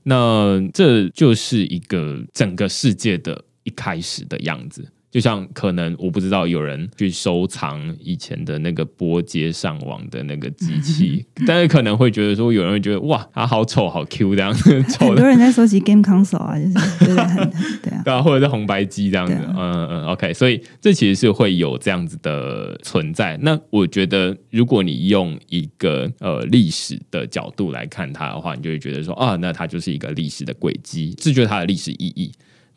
那这就是一个整个世界的一开始的样子。就像可能我不知道有人去收藏以前的那个拨接上网的那个机器，但是可能会觉得说有人会觉得哇，它好丑，好 Q 这样子，丑很多人在收集 Game Console 啊，就是 对啊。对啊，或者是红白机这样子，啊嗯嗯，OK，所以这其实是会有这样子的存在。那我觉得，如果你用一个呃历史的角度来看它的话，你就会觉得说啊，那它就是一个历史的轨迹，这就是它的历史意义。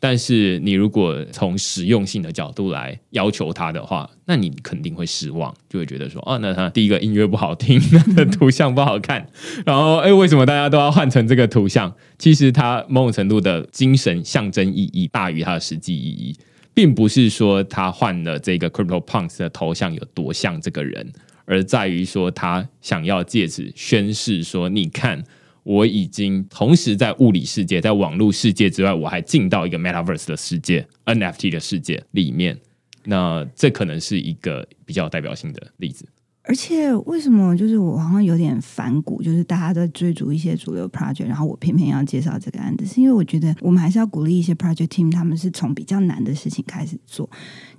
但是你如果从实用性的角度来要求它的话，那你肯定会失望，就会觉得说，哦，那它第一个音乐不好听，那个图像不好看，然后哎，为什么大家都要换成这个图像？其实它某种程度的精神象征意义大于它的实际意义，并不是说他换了这个 Crypto Punks 的头像有多像这个人，而在于说他想要借此宣示说，你看。我已经同时在物理世界、在网络世界之外，我还进到一个 Metaverse 的世界、NFT 的世界里面。那这可能是一个比较代表性的例子。而且为什么就是我好像有点反骨，就是大家在追逐一些主流 project，然后我偏偏要介绍这个案子，是因为我觉得我们还是要鼓励一些 project team，他们是从比较难的事情开始做。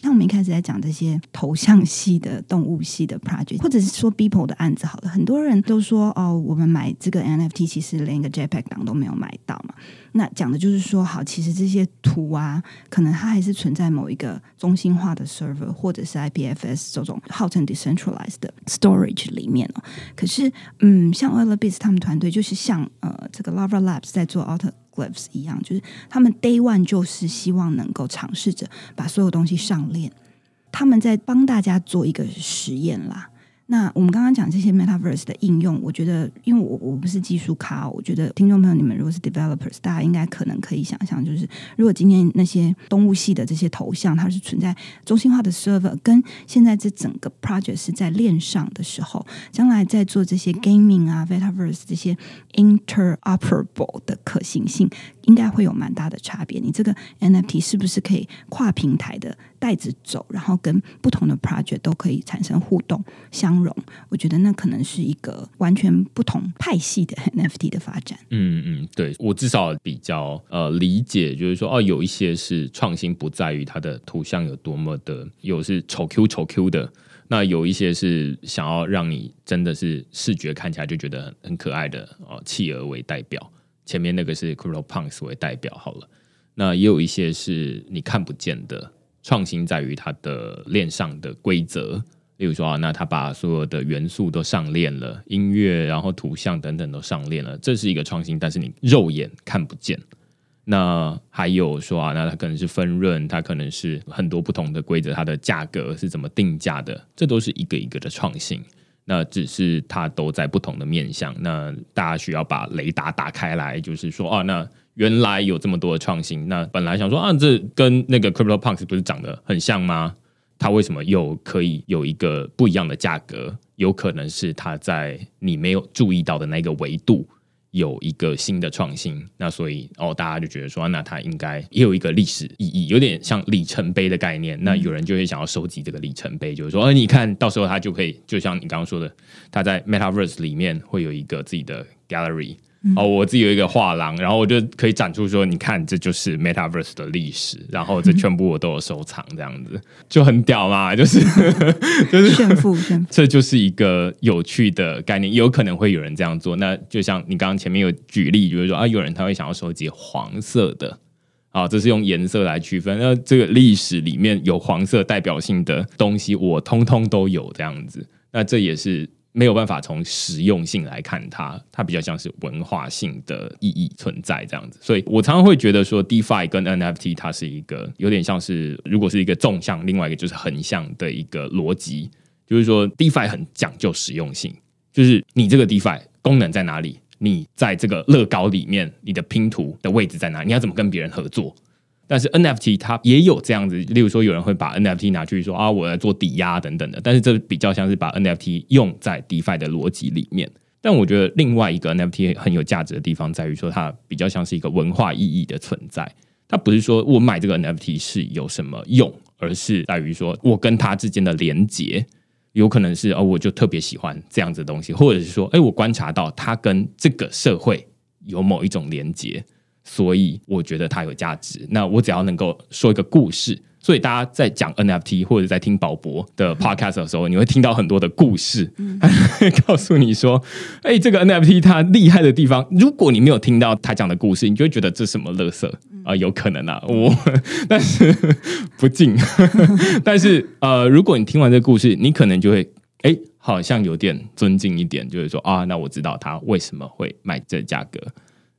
像我们一开始在讲这些头像系的、动物系的 project，或者是说 Beeple 的案子，好了，很多人都说哦，我们买这个 NFT 其实连一个 JPEG 档都没有买到嘛。那讲的就是说，好，其实这些图啊，可能它还是存在某一个中心化的 server 或者是 IPFS 这种号称 decentralized 的 storage 里面哦。可是，嗯，像 o i l e r b i s 他们团队就是像呃这个 Lava Labs 在做 Auto Glyphs 一样，就是他们 Day One 就是希望能够尝试着把所有东西上链，他们在帮大家做一个实验啦。那我们刚刚讲这些 metaverse 的应用，我觉得，因为我我不是技术咖，我觉得听众朋友你们如果是 developers，大家应该可能可以想象，就是如果今天那些动物系的这些头像，它是存在中心化的 server，跟现在这整个 project 是在链上的时候，将来在做这些 gaming 啊 metaverse 这些 interoperable 的可行性，应该会有蛮大的差别。你这个 NFT 是不是可以跨平台的带着走，然后跟不同的 project 都可以产生互动相融？我觉得那可能是一个完全不同派系的 NFT 的发展。嗯嗯，对我至少比较呃理解，就是说哦，有一些是创新不在于它的图像有多么的有是丑 Q 丑 Q 的，那有一些是想要让你真的是视觉看起来就觉得很很可爱的哦，企鹅为代表，前面那个是 Crypto Punks 为代表好了，那也有一些是你看不见的创新在于它的链上的规则。例如说啊，那他把所有的元素都上链了，音乐，然后图像等等都上链了，这是一个创新，但是你肉眼看不见。那还有说啊，那它可能是分润，它可能是很多不同的规则，它的价格是怎么定价的，这都是一个一个的创新。那只是它都在不同的面向，那大家需要把雷达打开来，就是说啊，那原来有这么多的创新，那本来想说啊，这跟那个 Crypto Punks 不是长得很像吗？它为什么又可以有一个不一样的价格？有可能是它在你没有注意到的那个维度。有一个新的创新，那所以哦，大家就觉得说，那它应该也有一个历史意义，有点像里程碑的概念。那有人就会想要收集这个里程碑，就是说，哎，你看到时候它就可以，就像你刚刚说的，它在 Metaverse 里面会有一个自己的 gallery。哦，我自己有一个画廊，然后我就可以展出说，你看，这就是 Metaverse 的历史，然后这全部我都有收藏，这样子就很屌嘛，就是 就是炫富，炫富，这就是一个有趣的概念，有可能会有人这样做。那就像你刚刚前面有举例，就是说啊，有人他会想要收集黄色的，啊，这是用颜色来区分。那这个历史里面有黄色代表性的东西，我通通都有这样子，那这也是。没有办法从实用性来看它，它比较像是文化性的意义存在这样子，所以我常常会觉得说，DeFi 跟 NFT 它是一个有点像是，如果是一个纵向，另外一个就是横向的一个逻辑，就是说 DeFi 很讲究实用性，就是你这个 DeFi 功能在哪里，你在这个乐高里面，你的拼图的位置在哪，你要怎么跟别人合作。但是 NFT 它也有这样子，例如说有人会把 NFT 拿去说啊，我来做抵押等等的。但是这比较像是把 NFT 用在 DeFi 的逻辑里面。但我觉得另外一个 NFT 很有价值的地方在于说，它比较像是一个文化意义的存在。它不是说我买这个 NFT 是有什么用，而是在于说我跟它之间的连接，有可能是哦，我就特别喜欢这样子的东西，或者是说，哎，我观察到它跟这个社会有某一种连接。所以我觉得它有价值。那我只要能够说一个故事，所以大家在讲 NFT 或者在听宝博的 podcast 的时候，你会听到很多的故事，告诉你说：“哎，这个 NFT 它厉害的地方。”如果你没有听到他讲的故事，你就会觉得这什么乐色啊？有可能啊，我 但是不敬。但是呃，如果你听完这个故事，你可能就会哎，好像有点尊敬一点，就是说啊，那我知道他为什么会卖这价格。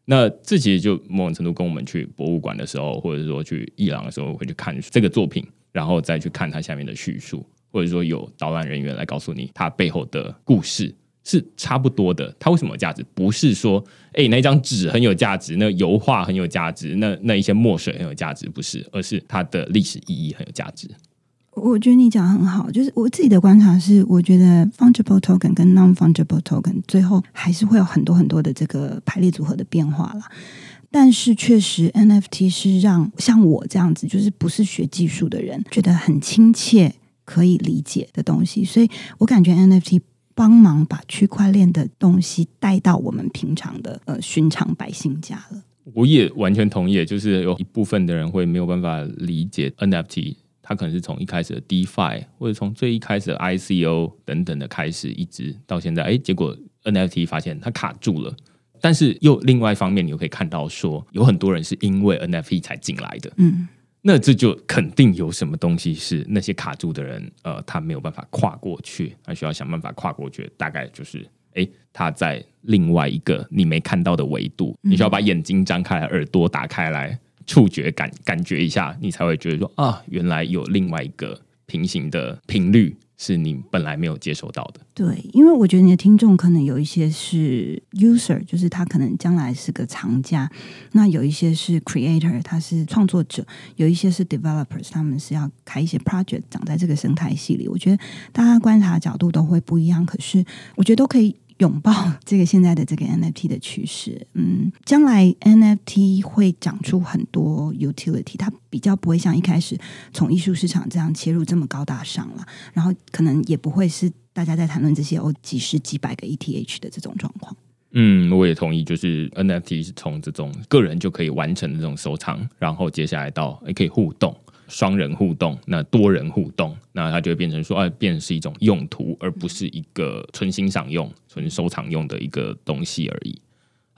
那这其实就某种程度跟我们去博物馆的时候，或者说去伊朗的时候，会去看这个作品，然后再去看它下面的叙述，或者说有导览人员来告诉你它背后的故事是差不多的。它为什么有价值？不是说哎那张纸很有价值，那油画很有价值，那那一些墨水很有价值，不是，而是它的历史意义很有价值。我觉得你讲的很好，就是我自己的观察是，我觉得 fungible token 跟 non fungible token 最后还是会有很多很多的这个排列组合的变化了。但是确实 NFT 是让像我这样子，就是不是学技术的人，觉得很亲切、可以理解的东西。所以我感觉 NFT 帮忙把区块链的东西带到我们平常的呃寻常百姓家了。我也完全同意，就是有一部分的人会没有办法理解 NFT。它可能是从一开始的 DeFi，或者从最一开始的 ICO 等等的开始，一直到现在，哎，结果 NFT 发现它卡住了。但是又另外一方面，你又可以看到说，有很多人是因为 NFT 才进来的。嗯，那这就肯定有什么东西是那些卡住的人，呃，他没有办法跨过去，他需要想办法跨过去。大概就是，哎，他在另外一个你没看到的维度，你需要把眼睛张开，耳朵打开来。触觉感感觉一下，你才会觉得说啊，原来有另外一个平行的频率是你本来没有接收到的。对，因为我觉得你的听众可能有一些是 user，就是他可能将来是个藏家；那有一些是 creator，他是创作者；有一些是 developers，他们是要开一些 project，长在这个生态系里。我觉得大家观察角度都会不一样，可是我觉得都可以。拥抱 这个现在的这个 NFT 的趋势，嗯，将来 NFT 会长出很多 utility，它比较不会像一开始从艺术市场这样切入这么高大上了，然后可能也不会是大家在谈论这些哦几十几百个 ETH 的这种状况。嗯，我也同意，就是 NFT 是从这种个人就可以完成的这种收藏，然后接下来到也可以互动。双人互动，那多人互动，那它就会变成说，哎，变是一种用途，而不是一个纯欣赏用、纯收藏用的一个东西而已。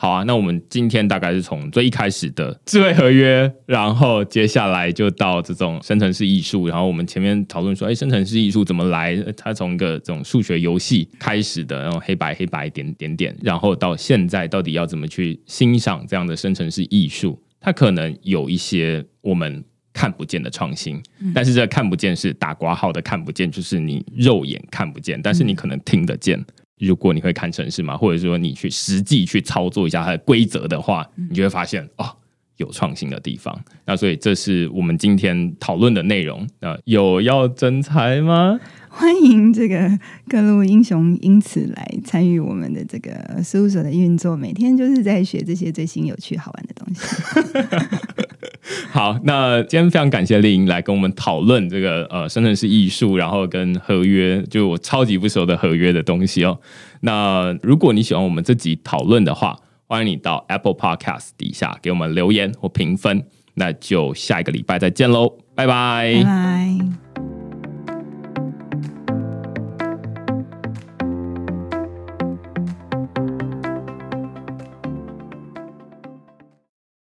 好啊，那我们今天大概是从最一开始的智慧合约，然后接下来就到这种生成式艺术，然后我们前面讨论说，哎，生成式艺术怎么来？它从一个这种数学游戏开始的，然后黑白黑白点点点，然后到现在到底要怎么去欣赏这样的生成式艺术？它可能有一些我们看不见的创新，但是这看不见是打括号的看不见，就是你肉眼看不见，但是你可能听得见。如果你会看城市嘛，或者说你去实际去操作一下它的规则的话，你就会发现哦，有创新的地方。那所以这是我们今天讨论的内容。那有要增财吗？欢迎这个各路英雄因此来参与我们的这个事务所的运作，每天就是在学这些最新有趣好玩的东西。好，那今天非常感谢丽颖来跟我们讨论这个呃生成式艺术，然后跟合约，就我超级不熟的合约的东西哦。那如果你喜欢我们这集讨论的话，欢迎你到 Apple Podcast 底下给我们留言或评分。那就下一个礼拜再见喽，拜拜，